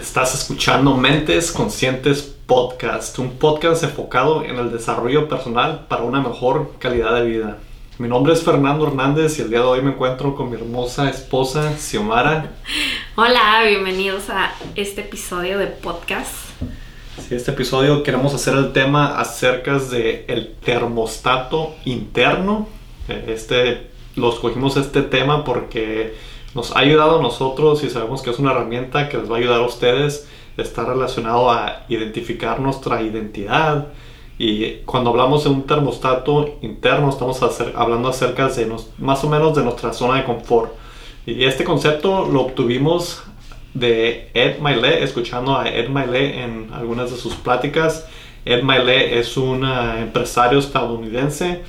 Estás escuchando Mentes Conscientes Podcast, un podcast enfocado en el desarrollo personal para una mejor calidad de vida. Mi nombre es Fernando Hernández y el día de hoy me encuentro con mi hermosa esposa Xiomara. Hola, bienvenidos a este episodio de podcast. Sí, este episodio queremos hacer el tema acerca de el termostato interno. Este, lo escogimos este tema porque nos ha ayudado a nosotros y sabemos que es una herramienta que les va a ayudar a ustedes. Está relacionado a identificar nuestra identidad. Y cuando hablamos de un termostato interno, estamos hablando acerca de más o menos de nuestra zona de confort. Y este concepto lo obtuvimos de Ed Maile, escuchando a Ed Maile en algunas de sus pláticas. Ed Maile es un eh, empresario estadounidense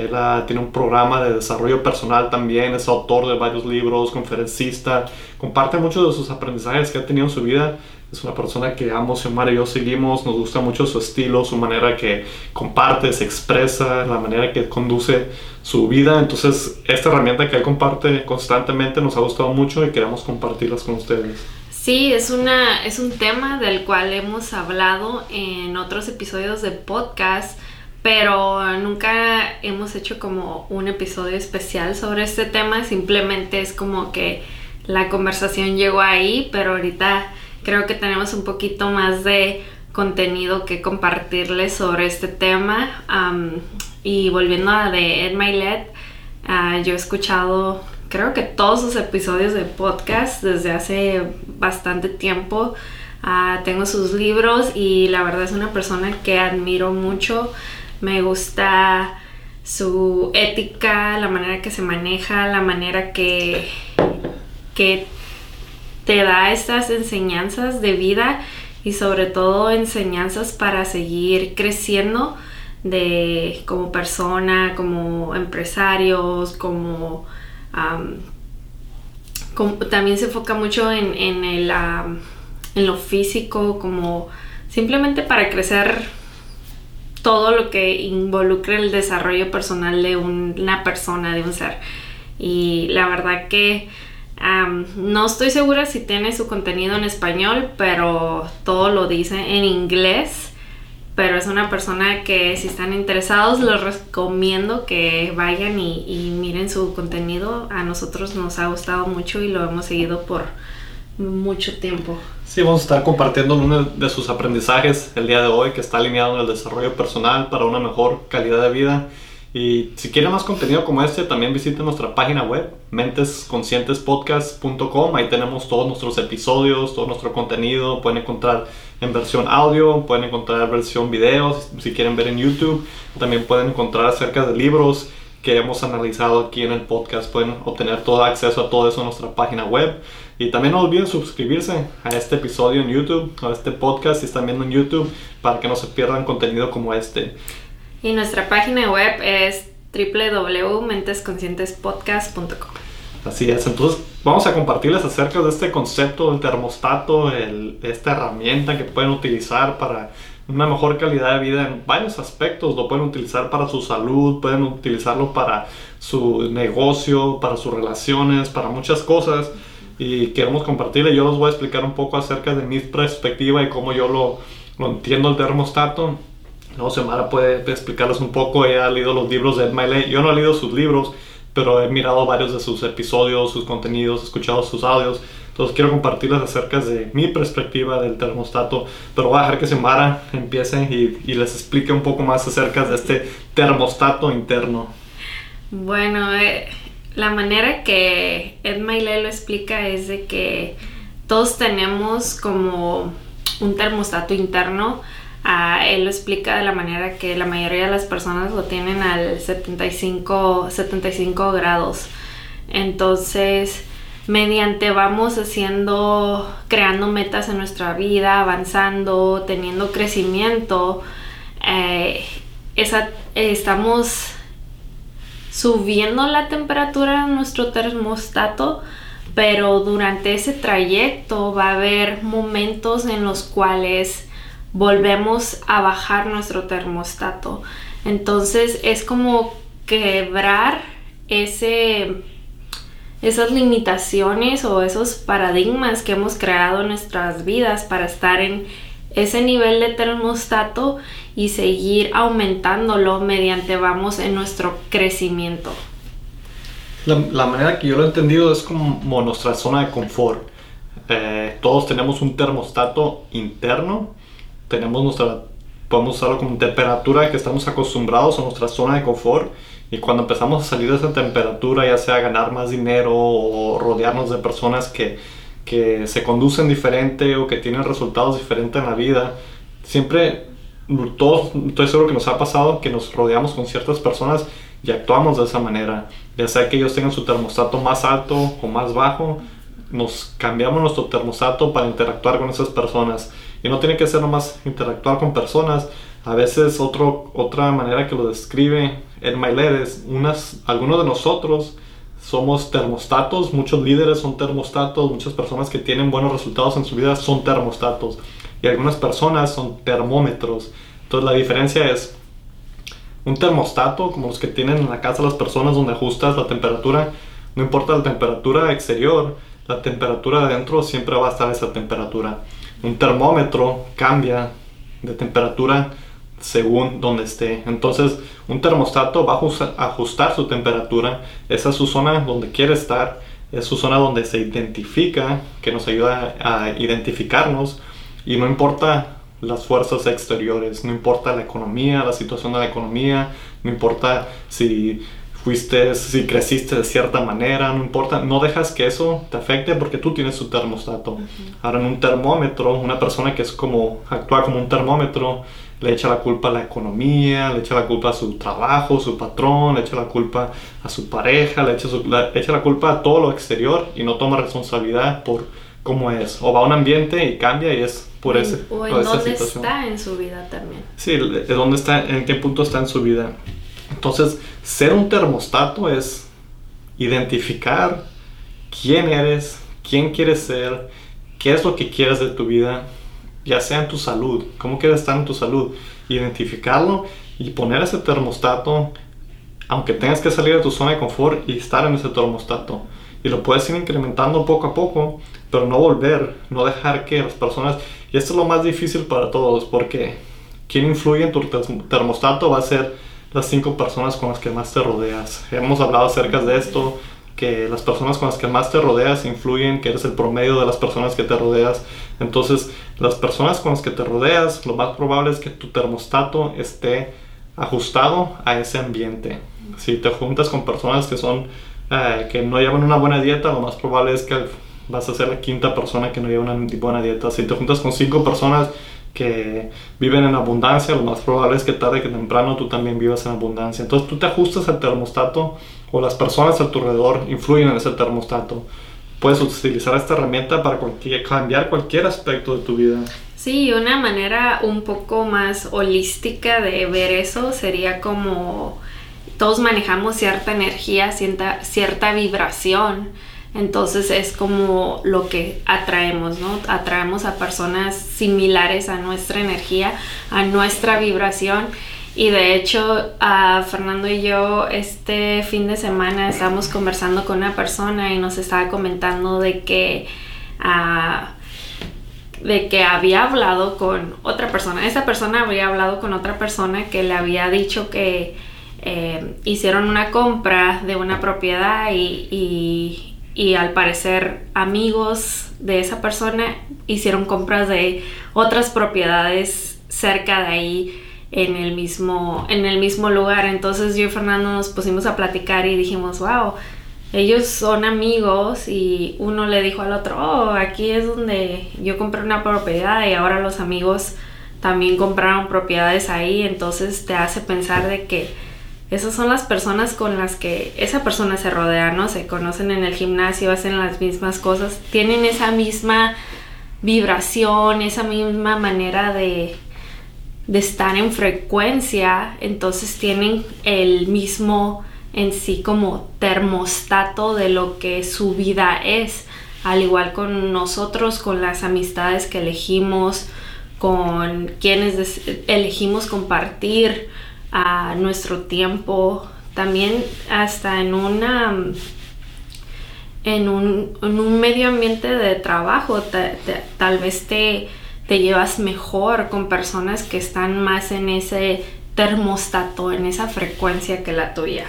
él ah, tiene un programa de desarrollo personal también, es autor de varios libros, conferencista, comparte muchos de sus aprendizajes que ha tenido en su vida. Es una persona que amo, Xiomara y yo seguimos, nos gusta mucho su estilo, su manera que comparte, se expresa, la manera que conduce su vida. Entonces, esta herramienta que él comparte constantemente nos ha gustado mucho y queremos compartirlas con ustedes. Sí, es, una, es un tema del cual hemos hablado en otros episodios de podcast pero nunca hemos hecho como un episodio especial sobre este tema, simplemente es como que la conversación llegó ahí, pero ahorita creo que tenemos un poquito más de contenido que compartirles sobre este tema. y volviendo a de Ed Milet, uh, yo he escuchado creo que todos sus episodios de podcast desde hace bastante tiempo. Ah, tengo sus libros y la verdad es una persona que admiro mucho me gusta su ética, la manera que se maneja, la manera que, que te da estas enseñanzas de vida y sobre todo enseñanzas para seguir creciendo de como persona, como empresarios, como, también se enfoca mucho en, en, lo físico, como simplemente para crecer todo lo que involucre el desarrollo personal de una persona, de un ser. Y la verdad que no estoy segura si tiene su contenido en español, pero todo lo dice en inglés. Pero es una persona que si están interesados, les recomiendo que vayan y miren su contenido. A nosotros nos ha gustado mucho y lo hemos seguido por mucho tiempo. Sí, vamos a estar compartiendo uno de sus aprendizajes el día de hoy que está alineado en el desarrollo personal para una mejor calidad de vida. Y si quieren más contenido como este, también visiten nuestra página web, mentesconscientespodcast.com. Ahí tenemos todos nuestros episodios, todo nuestro contenido. Pueden encontrar en versión audio, pueden encontrar versión video, si quieren ver en YouTube. También pueden encontrar acerca de libros que hemos analizado aquí en el podcast. Pueden obtener todo acceso a todo eso en nuestra página web. Y también no olviden suscribirse a este episodio en YouTube, a este podcast si están viendo en YouTube, para que no se pierdan contenido como este. Y nuestra página web es www.mentesconscientespodcast.com. Así es, entonces vamos a compartirles acerca de este concepto del termostato, el, esta herramienta que pueden utilizar para una mejor calidad de vida en varios aspectos. Lo pueden utilizar para su salud, pueden utilizarlo para su negocio, para sus relaciones, para muchas cosas. Y queremos compartirle. Yo les voy a explicar un poco acerca de mi perspectiva y cómo yo lo, lo entiendo el termostato. Luego Semara puede explicarles un poco. Ella ha leído los libros de Ed Miley. Yo no he leído sus libros, pero he mirado varios de sus episodios, sus contenidos, escuchado sus audios. Entonces quiero compartirles acerca de mi perspectiva del termostato, pero voy a dejar que Semara empiece y, y, les explique un poco más acerca de este termostato interno. Bueno, eh, la manera que Ed Maile lo explica es de que todos tenemos como un termostato interno. Ah, él lo explica de la manera que la mayoría de las personas lo tienen al 75, 75 grados. Entonces, mediante vamos haciendo, creando metas en nuestra vida, avanzando, teniendo crecimiento, eh, estamos subiendo la temperatura en nuestro termostato, pero durante ese trayecto va a haber momentos en los cuales volvemos a bajar nuestro termostato. Entonces es como quebrar ese esas limitaciones o esos paradigmas que hemos creado en nuestras vidas para estar en ese nivel de termostato y seguir aumentándolo mediante vamos en nuestro crecimiento. La, manera que yo lo he entendido es como nuestra zona de confort. Eh, todos tenemos un termostato interno, tenemos nuestra, podemos usarlo como temperatura que estamos acostumbrados a nuestra zona de confort y cuando empezamos a salir de esa temperatura, ya sea ganar más dinero o rodearnos de personas que, que se conducen diferente o que tienen resultados diferentes en la vida, siempre todos, estoy seguro que nos ha pasado que nos rodeamos con ciertas personas y actuamos de esa manera, ya sea que ellos tengan su termostato más alto o más bajo, nos cambiamos nuestro termostato para interactuar con esas personas. Y no tiene que ser nomás interactuar con personas. A veces otro, otra manera que lo describe el Mailer es unas, algunos de nosotros somos termostatos, muchos líderes son termostatos, muchas personas que tienen buenos resultados en su vida son termostatos y algunas personas son termómetros. Entonces la diferencia es un termostato, como los que tienen en la casa las personas donde ajustas la temperatura, no importa la temperatura exterior, la temperatura de adentro siempre va a estar esa temperatura. Un termómetro cambia de temperatura según donde esté. Entonces, un termostato va a ajustar su temperatura. Esa es su zona donde quiere estar. Es su zona donde se identifica, que nos ayuda a identificarnos. Y no importa las fuerzas exteriores, no importa la economía, la situación de la economía, no importa si fuiste, si creciste de cierta manera, no importa, no dejas que eso te afecte porque tú tienes tu termostato. Ahora en un termómetro, una persona que es como, actúa como un termómetro, le echa la culpa a la economía, le echa la culpa a su trabajo, su patrón, le echa la culpa a su pareja, le echa, le echa la culpa a todo lo exterior y no toma responsabilidad por cómo es. O va a un ambiente y cambia y es por ese. O en dónde está en su vida también. Sí, de dónde está, en qué punto está en su vida. Entonces, ser un termostato es identificar quién eres, quién quieres ser, qué es lo que quieres de tu vida, ya sea en tu salud, cómo quieres estar en tu salud, identificarlo y poner ese termostato, aunque tengas que salir de tu zona de confort y estar en ese termostato. Y lo puedes ir incrementando poco a poco, pero no volver, no dejar que las personas, y esto es lo más difícil para todos, porque quien influye en tu termostato va a ser las cinco personas con las que más te rodeas. Hemos hablado acerca de esto, que las personas con las que más te rodeas influyen, que eres el promedio de las personas que te rodeas. Entonces, las personas con las que te rodeas, lo más probable es que tu termostato esté ajustado a ese ambiente. Si te juntas con personas que son eh, que no llevan una buena dieta, lo más probable es que vas a ser la quinta persona que no lleva una buena dieta. Si te juntas con cinco personas que viven en abundancia, lo más probable es que tarde que temprano tú también vivas en abundancia. Entonces tú te ajustas al termostato o las personas a tu alrededor influyen en ese termostato. Puedes utilizar esta herramienta para cambiar cualquier aspecto de tu vida. Sí, una manera un poco más holística de ver eso sería como todos manejamos cierta energía, cierta, cierta vibración. Entonces es como lo que atraemos, ¿no? Atraemos a personas similares a nuestra energía, a nuestra vibración. Y de hecho, a Fernando y yo este fin de semana estábamos conversando con una persona y nos estaba comentando de que, ah, de que había hablado con otra persona. Esa persona había hablado con otra persona que le había dicho que eh, hicieron una compra de una propiedad y y al parecer amigos de esa persona hicieron compras de otras propiedades cerca de ahí en el mismo en el mismo lugar. Entonces yo y Fernando nos pusimos a platicar y dijimos wow ellos son amigos y uno le dijo al otro oh aquí es donde yo compré una propiedad y ahora los amigos también compraron propiedades ahí entonces te hace pensar de que esas son las personas con las que esa persona se rodea, ¿no? Se conocen en el gimnasio, hacen las mismas cosas, tienen esa misma vibración, esa misma manera de, de estar en frecuencia, entonces tienen el mismo en sí como termostato de lo que su vida es, al igual con nosotros, con las amistades que elegimos, con quienes elegimos compartir, a nuestro tiempo, también hasta en una en un, en un medio ambiente de trabajo, tal vez te, te llevas mejor con personas que están más en ese termostato, en esa frecuencia que la tuya.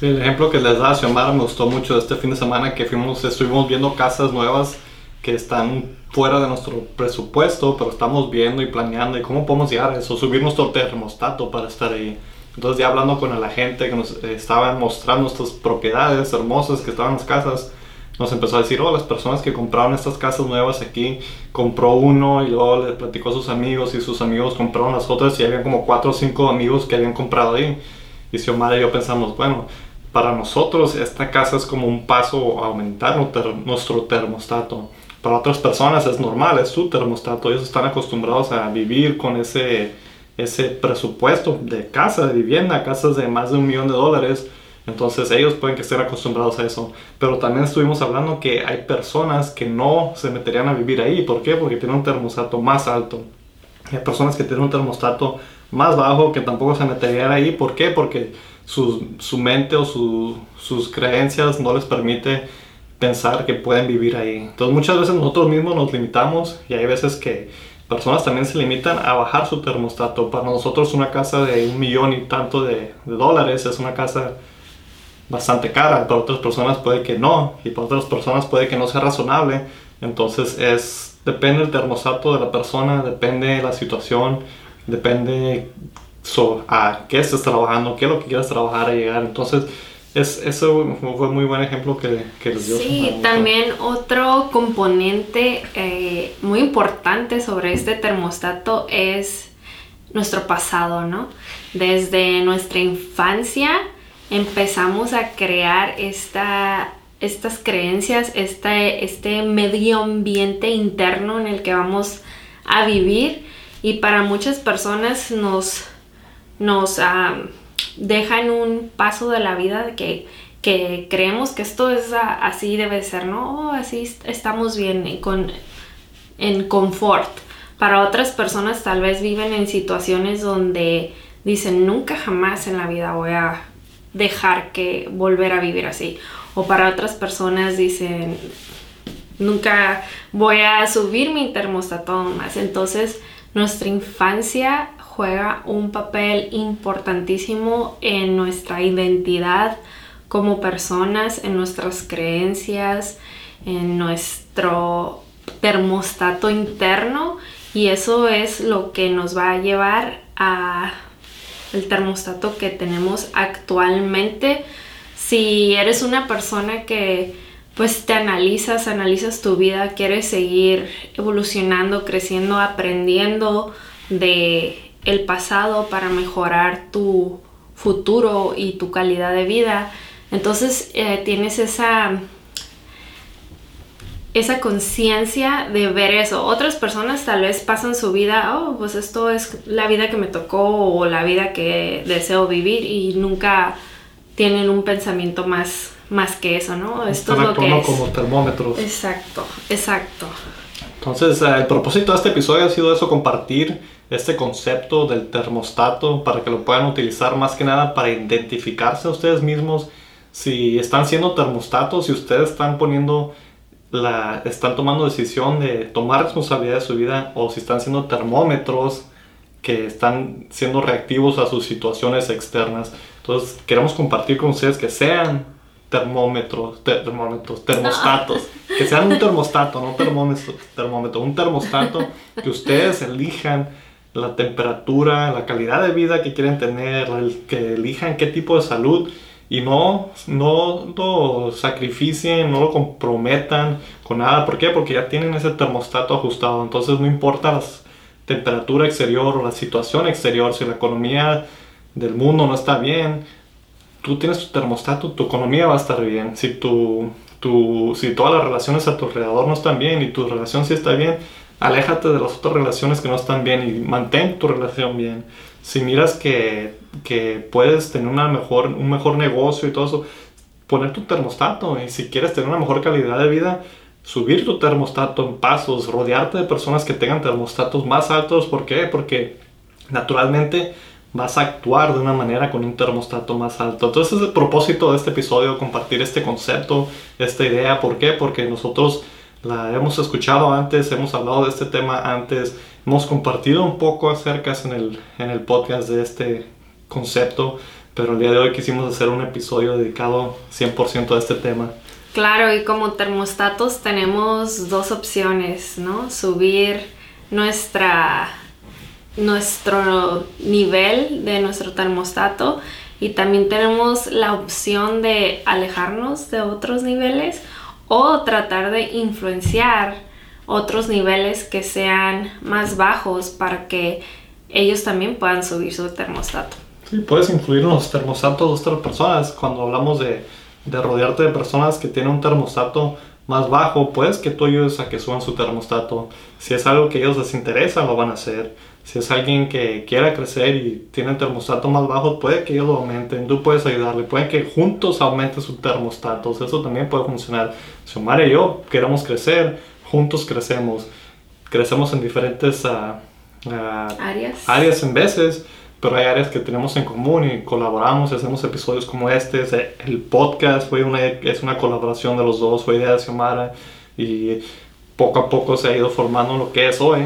Sí, el ejemplo que les da Xiomara me gustó mucho este fin de semana que fuimos, estuvimos viendo casas nuevas que están fuera de nuestro presupuesto, pero estamos viendo y planeando y cómo podemos llegar a eso, subir nuestro termostato para estar ahí. Entonces ya hablando con la gente que nos estaban mostrando estas propiedades hermosas que estaban en las casas, nos empezó a decir, oh, las personas que compraron estas casas nuevas aquí, compró uno y luego le platicó a sus amigos y sus amigos compraron las otras y había como cuatro o cinco amigos que habían comprado ahí. Y Xiomara y yo pensamos, bueno, para nosotros esta casa es como un paso a aumentar nuestro termostato. Para otras personas es normal, es su termostato. Ellos están acostumbrados a vivir con ese, ese presupuesto de casa, de vivienda, casas de más de un millón de dólares. Entonces ellos pueden que estén acostumbrados a eso. Pero también estuvimos hablando que hay personas que no se meterían a vivir ahí. ¿Por qué? Porque tienen un termostato más alto. Hay personas que tienen un termostato más bajo que tampoco se meterían ahí. ¿Por qué? Porque su, su mente o su, sus creencias no les permite pensar que pueden vivir ahí. Entonces muchas veces nosotros mismos nos limitamos y hay veces que personas también se limitan a bajar su termostato. Para nosotros una casa de un millón y tanto de, dólares es una casa bastante cara. Para otras personas puede que no y para otras personas puede que no sea razonable. Entonces es depende del termostato de la persona, depende de la situación, depende a qué estés trabajando, qué es lo que quieras trabajar a llegar. Entonces es, eso fue muy buen ejemplo que, que les dio. Sí, también otro componente eh, muy importante sobre este termostato es nuestro pasado, ¿no? Desde nuestra infancia empezamos a crear esta, estas creencias, este, este medio ambiente interno en el que vamos a vivir y para muchas personas nos, nos dejan un paso de la vida que, que creemos que esto es así debe ser, ¿no? Oh, así estamos bien con, en confort. Para otras personas tal vez viven en situaciones donde dicen nunca jamás en la vida voy a dejar que volver a vivir así. O para otras personas dicen nunca voy a subir mi termostato más. Entonces nuestra infancia juega un papel importantísimo en nuestra identidad como personas, en nuestras creencias, en nuestro termostato interno y eso es lo que nos va a llevar a el termostato que tenemos actualmente. Si eres una persona que pues te analizas, analizas tu vida, quieres seguir evolucionando, creciendo, aprendiendo de el pasado para mejorar tu futuro y tu calidad de vida. Entonces eh, tienes esa, esa conciencia de ver eso. Otras personas tal vez pasan su vida, oh, pues esto es la vida que me tocó o la vida que deseo vivir y nunca tienen un pensamiento más, más que eso, ¿no? Esto es lo que es. como termómetros. Exacto, exacto. Entonces, eh, el propósito de este episodio ha sido eso, compartir este concepto del termostato para que lo puedan utilizar más que nada para identificarse a ustedes mismos. Si están siendo termostatos, si ustedes están poniendo la, están tomando decisión de tomar responsabilidad de su vida o si están siendo termómetros que están siendo reactivos a sus situaciones externas. Entonces queremos compartir con ustedes que sean termómetros, termómetros, termostatos, que sean un termostato, no termómetro, termómetro, un termostato que ustedes elijan la temperatura, la calidad de vida que quieren tener, que elijan qué tipo de salud y no, no lo sacrificien, no lo comprometan con nada. ¿Por qué? Porque ya tienen ese termostato ajustado. Entonces no importa la temperatura exterior o la situación exterior, si la economía del mundo no está bien, tú tienes tu termostato, tu economía va a estar bien. Si, tu, tu, si todas las relaciones a tu alrededor no están bien y tu relación sí está bien, aléjate de las otras relaciones que no están bien y mantén tu relación bien. Si miras que, que puedes tener una mejor, un mejor negocio y todo eso, poner tu termostato. Y si quieres tener una mejor calidad de vida, subir tu termostato en pasos, rodearte de personas que tengan termostatos más altos. ¿Por qué? Porque naturalmente vas a actuar de una manera con un termostato más alto. Entonces es el propósito de este episodio, compartir este concepto, esta idea. ¿Por qué? Porque nosotros la hemos escuchado antes, hemos hablado de este tema antes, hemos compartido un poco acerca en el, en el podcast de este concepto, pero el día de hoy quisimos hacer un episodio dedicado 100% a este tema. Claro, y como termostatos tenemos dos opciones, ¿no? Subir nuestra, nuestro nivel de nuestro termostato y también tenemos la opción de alejarnos de otros niveles o tratar de influenciar otros niveles que sean más bajos para que ellos también puedan subir su termostato. Sí, puedes influir en los termostatos de otras personas. Cuando hablamos de, de rodearte de personas que tienen un termostato más bajo, puedes que tú ayudes a que suban su termostato. Si es algo que ellos les interesa, lo van a hacer. Si es alguien que quiera crecer y tiene un termostato más bajo, puede que ellos lo aumenten. Tú puedes ayudarle. Puede que juntos aumenten sus termostatos. Eso también puede funcionar. Si Omar y yo queremos crecer, juntos crecemos. Crecemos en diferentes ah, ah, áreas. áreas en veces, pero hay áreas que tenemos en común y colaboramos y hacemos episodios como este. El podcast fue una, es una colaboración de los dos, fue idea de Xiomara y poco a poco se ha ido formando lo que es hoy.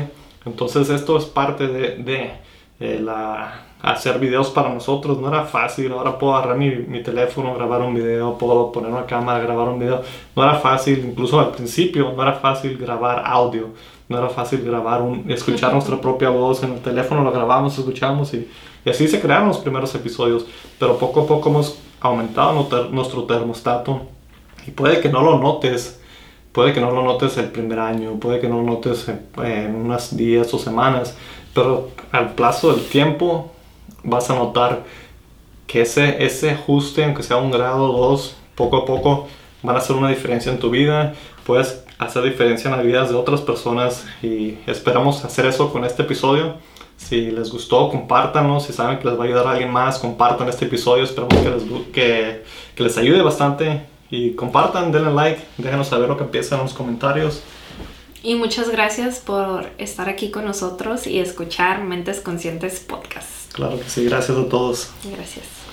Entonces esto es parte de, de eh, la hacer videos para nosotros no era fácil. Ahora puedo agarrar mi, mi, teléfono, grabar un video, puedo poner una cámara, grabar un video. No era fácil, incluso al principio no era fácil grabar audio. No era fácil grabar un, escuchar nuestra propia voz en el teléfono, lo grabamos, escuchamos y, y así se crearon los primeros episodios. Pero poco a poco hemos aumentado nuestro termostato y puede que no lo notes. Puede que no lo notes el primer año, puede que no lo notes en, en unos días o semanas, pero al plazo del tiempo vas a notar que ese, ese ajuste, aunque sea un grado o dos, poco a poco van a hacer una diferencia en tu vida. Puedes hacer diferencia en las vidas de otras personas y esperamos hacer eso con este episodio. Si les gustó, compártanos. Si saben que les va a ayudar a alguien más, compartan este episodio. Esperamos que les, que les ayude bastante. Y compartan, denle like, déjenos saber lo que piensan en los comentarios. Y muchas gracias por estar aquí con nosotros y escuchar Mentes Conscientes Podcast. Claro que sí, gracias a todos. Gracias.